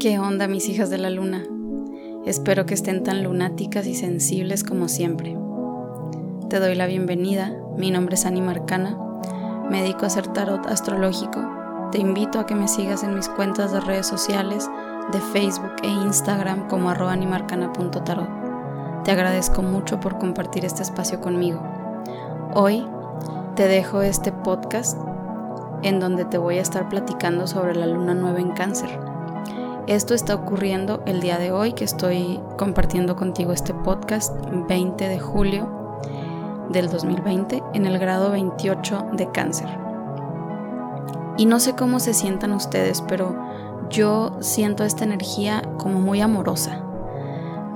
¿Qué onda mis hijas de la luna? Espero que estén tan lunáticas y sensibles como siempre. Te doy la bienvenida, mi nombre es Anima Arcana, me dedico a hacer tarot astrológico, te invito a que me sigas en mis cuentas de redes sociales, de Facebook e Instagram como arroba animarcana.tarot. Te agradezco mucho por compartir este espacio conmigo. Hoy te dejo este podcast en donde te voy a estar platicando sobre la luna nueva en cáncer esto está ocurriendo el día de hoy que estoy compartiendo contigo este podcast 20 de julio del 2020 en el grado 28 de cáncer. Y no sé cómo se sientan ustedes, pero yo siento esta energía como muy amorosa.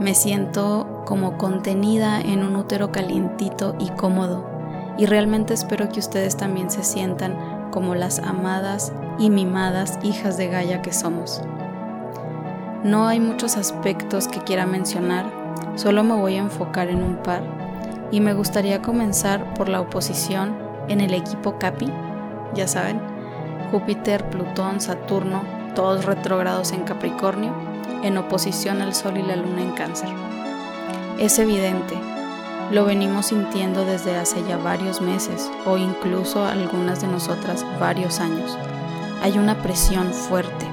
Me siento como contenida en un útero calientito y cómodo. Y realmente espero que ustedes también se sientan como las amadas y mimadas hijas de Gaia que somos. No hay muchos aspectos que quiera mencionar, solo me voy a enfocar en un par y me gustaría comenzar por la oposición en el equipo Capi, ya saben, Júpiter, Plutón, Saturno, todos retrógrados en Capricornio, en oposición al Sol y la Luna en Cáncer. Es evidente, lo venimos sintiendo desde hace ya varios meses o incluso algunas de nosotras varios años. Hay una presión fuerte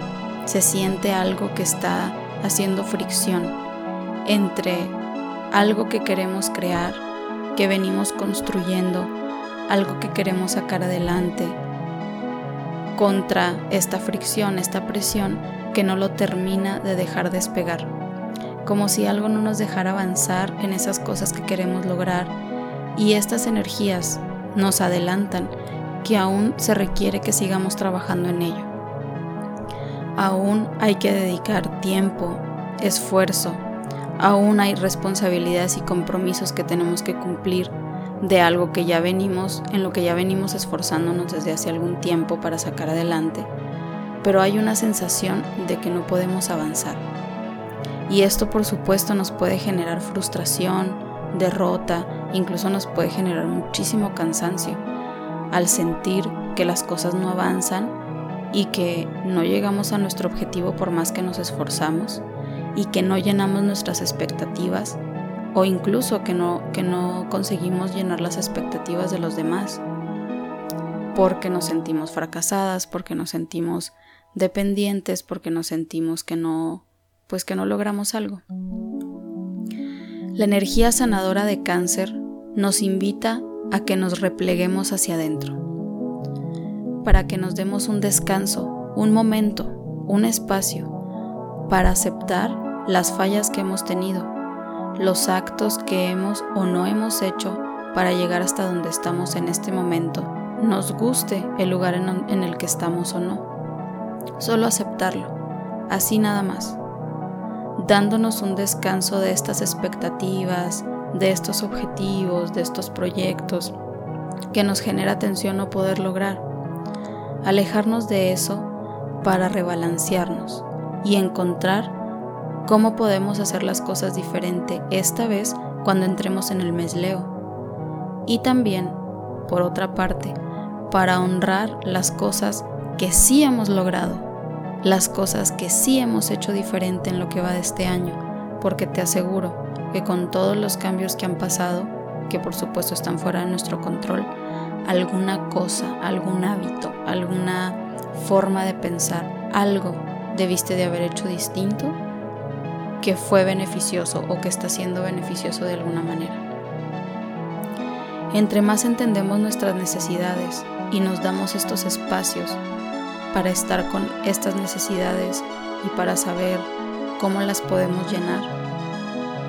se siente algo que está haciendo fricción entre algo que queremos crear, que venimos construyendo, algo que queremos sacar adelante, contra esta fricción, esta presión que no lo termina de dejar despegar, como si algo no nos dejara avanzar en esas cosas que queremos lograr y estas energías nos adelantan que aún se requiere que sigamos trabajando en ello. Aún hay que dedicar tiempo, esfuerzo, aún hay responsabilidades y compromisos que tenemos que cumplir de algo que ya venimos, en lo que ya venimos esforzándonos desde hace algún tiempo para sacar adelante, pero hay una sensación de que no podemos avanzar. Y esto por supuesto nos puede generar frustración, derrota, incluso nos puede generar muchísimo cansancio al sentir que las cosas no avanzan y que no llegamos a nuestro objetivo por más que nos esforzamos y que no llenamos nuestras expectativas o incluso que no, que no conseguimos llenar las expectativas de los demás porque nos sentimos fracasadas, porque nos sentimos dependientes, porque nos sentimos que no, pues que no logramos algo. La energía sanadora de cáncer nos invita a que nos repleguemos hacia adentro para que nos demos un descanso, un momento, un espacio para aceptar las fallas que hemos tenido, los actos que hemos o no hemos hecho para llegar hasta donde estamos en este momento, nos guste el lugar en, el que estamos o no. Solo aceptarlo, así nada más, dándonos un descanso de estas expectativas, de estos objetivos, de estos proyectos que nos genera tensión no poder lograr alejarnos de eso para rebalancearnos y encontrar cómo podemos hacer las cosas diferente esta vez cuando entremos en el mes Leo. Y también, por otra parte, para honrar las cosas que sí hemos logrado, las cosas que sí hemos hecho diferente en lo que va de este año, porque te aseguro que con todos los cambios que han pasado, que por supuesto están fuera de nuestro control, alguna cosa, algún hábito, alguna forma de pensar, algo debiste de haber hecho distinto que fue beneficioso o que está siendo beneficioso de alguna manera. Entre más entendemos nuestras necesidades y nos damos estos espacios para estar con estas necesidades y para saber cómo las podemos llenar,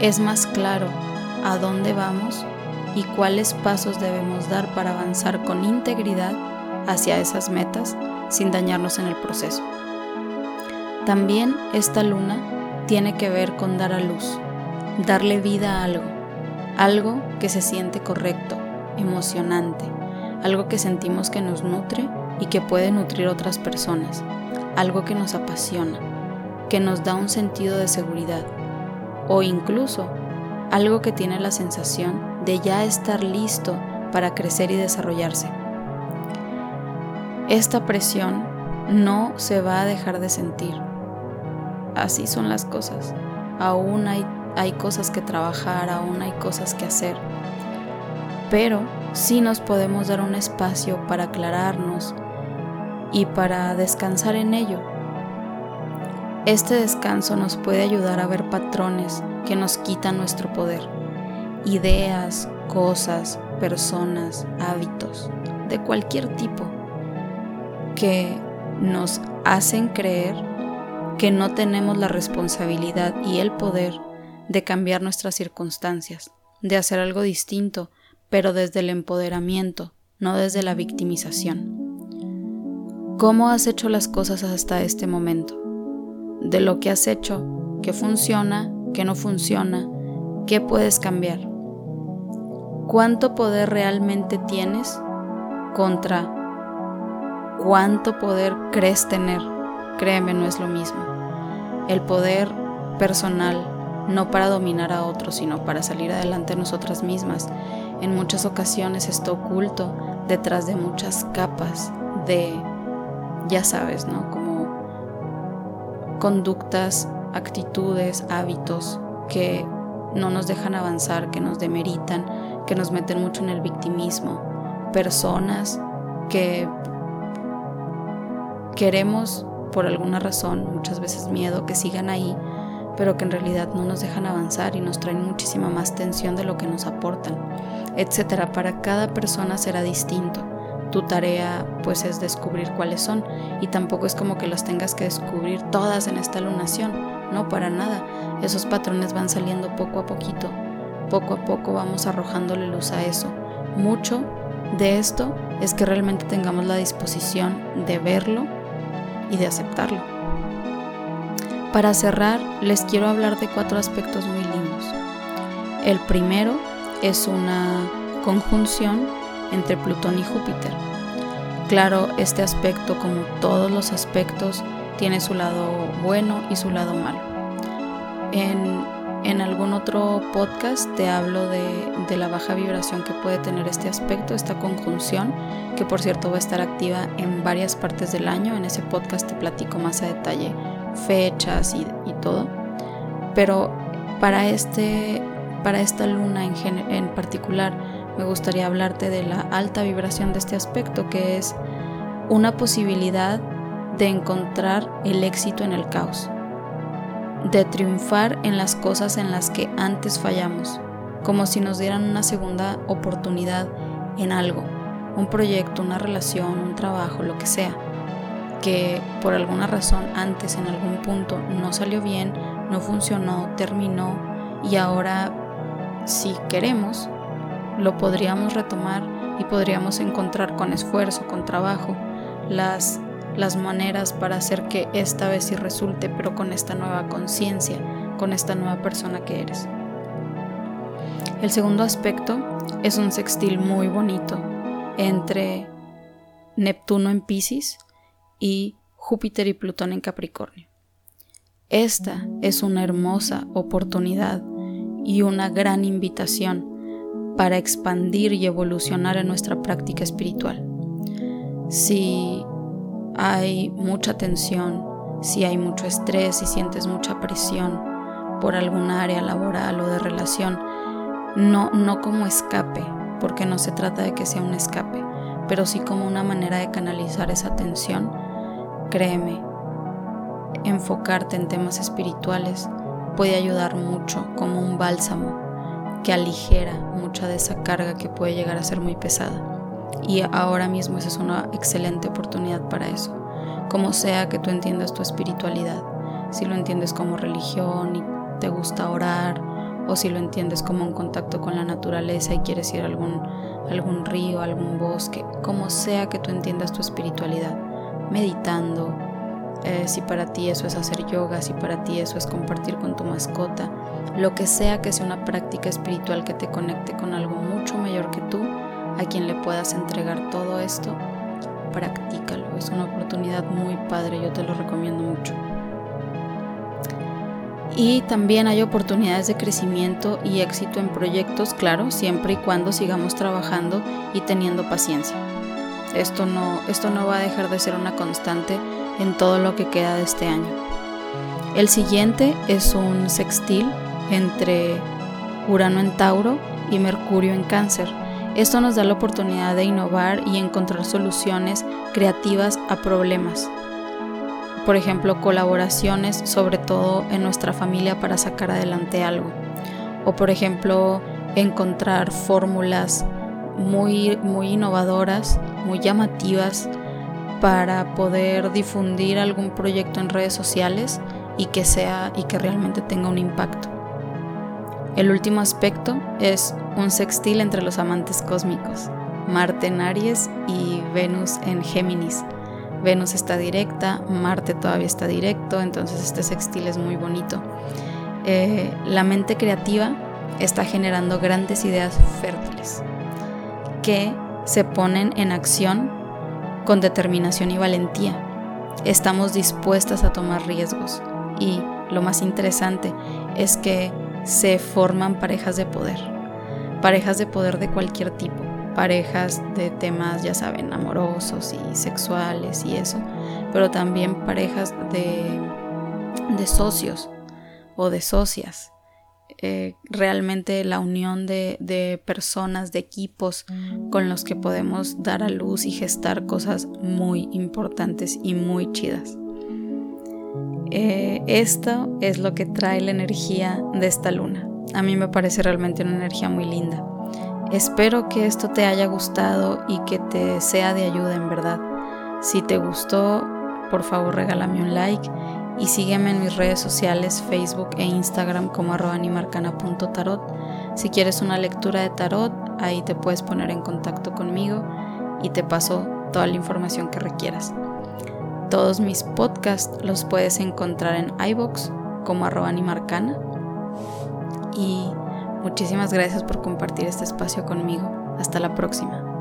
es más claro a dónde vamos y cuáles pasos debemos dar para avanzar con integridad hacia esas metas sin dañarnos en el proceso. También esta luna tiene que ver con dar a luz, darle vida a algo, algo que se siente correcto, emocionante, algo que sentimos que nos nutre y que puede nutrir otras personas, algo que nos apasiona, que nos da un sentido de seguridad o incluso algo que tiene la sensación de ya estar listo para crecer y desarrollarse. Esta presión no se va a dejar de sentir. así son las cosas. Aún hay, hay cosas que trabajar, aún hay cosas que hacer. Pero sí nos podemos dar un espacio para aclararnos y para descansar en ello. Este descanso nos puede ayudar a ver patrones que nos quitan nuestro poder, ideas, cosas, personas, hábitos, de cualquier tipo, que nos hacen creer que no tenemos la responsabilidad y el poder de cambiar nuestras circunstancias, de hacer algo distinto, pero desde el empoderamiento, no desde la victimización. ¿Cómo has hecho las cosas hasta este momento? De lo que has hecho, qué funciona, qué no funciona, qué puedes cambiar. ¿Cuánto poder realmente tienes contra cuánto poder crees tener? Créeme, no es lo mismo. El poder personal no para dominar a otros, sino para salir adelante nosotras mismas. En muchas ocasiones está oculto detrás de muchas capas de, ya sabes, ¿no? Como conductas, actitudes, hábitos que no nos dejan avanzar, que nos demeritan, que nos meten mucho en el victimismo. Personas que queremos por alguna razón, muchas veces miedo, que sigan ahí pero que en realidad no nos dejan avanzar y nos traen muchísima más tensión de lo que nos aportan, etcétera. Para cada persona será distinto. Tu tarea pues es descubrir cuáles son y tampoco es como que las tengas que descubrir todas en esta lunación, no para nada. Esos patrones van saliendo poco a poquito. Poco a poco vamos arrojándole luz a eso. Mucho de esto es que realmente tengamos la disposición de verlo y de aceptarlo. Para cerrar, les quiero hablar de cuatro aspectos muy lindos. El primero es una conjunción entre Plutón y Júpiter. Claro, este aspecto, como todos los aspectos, tiene su lado bueno y su lado malo. En, algún otro podcast te hablo de, de la baja vibración que puede tener este aspecto, esta conjunción, que por cierto va a estar activa en varias partes del año. En ese podcast te platico más a detalle fechas y, todo. Pero para, este, para esta luna en, en particular me gustaría hablarte de la alta vibración de este aspecto, que es una posibilidad de encontrar el éxito en el caos, de triunfar en las cosas en las que antes fallamos, como si nos dieran una segunda oportunidad en algo, un proyecto, una relación, un trabajo, lo que sea que por alguna razón antes en algún punto no salió bien, no funcionó, terminó y ahora si queremos lo podríamos retomar y podríamos encontrar con esfuerzo, con trabajo, las, las maneras para hacer que esta vez sí resulte, pero con esta nueva conciencia, con esta nueva persona que eres. El segundo aspecto es un sextil muy bonito entre Neptuno en Pisces y Júpiter y Plutón en Capricornio. Esta es una hermosa oportunidad y una gran invitación para expandir y evolucionar en nuestra práctica espiritual. Si hay mucha tensión, si hay mucho estrés, si sientes mucha presión por alguna área laboral o de relación, no, no como escape, porque no se trata de que sea un escape, pero sí como una manera de canalizar esa tensión Créeme, enfocarte en temas espirituales puede ayudar mucho como un bálsamo que aligera mucha de esa carga que puede llegar a ser muy pesada. Y ahora mismo esa es una excelente oportunidad para eso. Como sea que tú entiendas tu espiritualidad, si lo entiendes como religión y te gusta orar, o si lo entiendes como un contacto con la naturaleza y quieres ir a algún, algún río, algún bosque, como sea que tú entiendas tu espiritualidad meditando, eh, si para ti eso es hacer yoga, si para ti eso es compartir con tu mascota, lo que sea que sea una práctica espiritual que te conecte con algo mucho mayor que tú, a quien le puedas entregar todo esto, practícalo. Es una oportunidad muy padre, yo te lo recomiendo mucho. Y también hay oportunidades de crecimiento y éxito en proyectos, claro, siempre y cuando sigamos trabajando y teniendo paciencia. Esto no, esto no va a dejar de ser una constante en todo lo que queda de este año. El siguiente es un sextil entre Urano en Tauro y Mercurio en Cáncer. Esto nos da la oportunidad de innovar y encontrar soluciones creativas a problemas. Por ejemplo, colaboraciones, sobre todo en nuestra familia, para sacar adelante algo. O por ejemplo, encontrar fórmulas muy, muy innovadoras, muy llamativas para poder difundir algún proyecto en redes sociales y que sea y que realmente tenga un impacto. El último aspecto es un sextil entre los amantes cósmicos, Marte en Aries y Venus en Géminis. Venus está directa, Marte todavía está directo, entonces este sextil es muy bonito. Eh, la mente creativa está generando grandes ideas fértiles que se ponen en acción con determinación y valentía. Estamos dispuestas a tomar riesgos y lo más interesante es que se forman parejas de poder, parejas de poder de cualquier tipo, parejas de temas, ya saben, amorosos y sexuales y eso, pero también parejas de, de socios o de socias. Eh, realmente la unión de, personas, de equipos con los que podemos dar a luz y gestar cosas muy importantes y muy chidas. Eh, esto es lo que trae la energía de esta luna. A mí me parece realmente una energía muy linda. Espero que esto te haya gustado y que te sea de ayuda en verdad. Si te gustó, por favor regálame un like y sígueme en mis redes sociales Facebook e Instagram como animarcana.tarot. Si quieres una lectura de tarot, ahí te puedes poner en contacto conmigo y te paso toda la información que requieras. Todos mis podcasts los puedes encontrar en iBox como animarcana. Y muchísimas gracias por compartir este espacio conmigo. Hasta la próxima.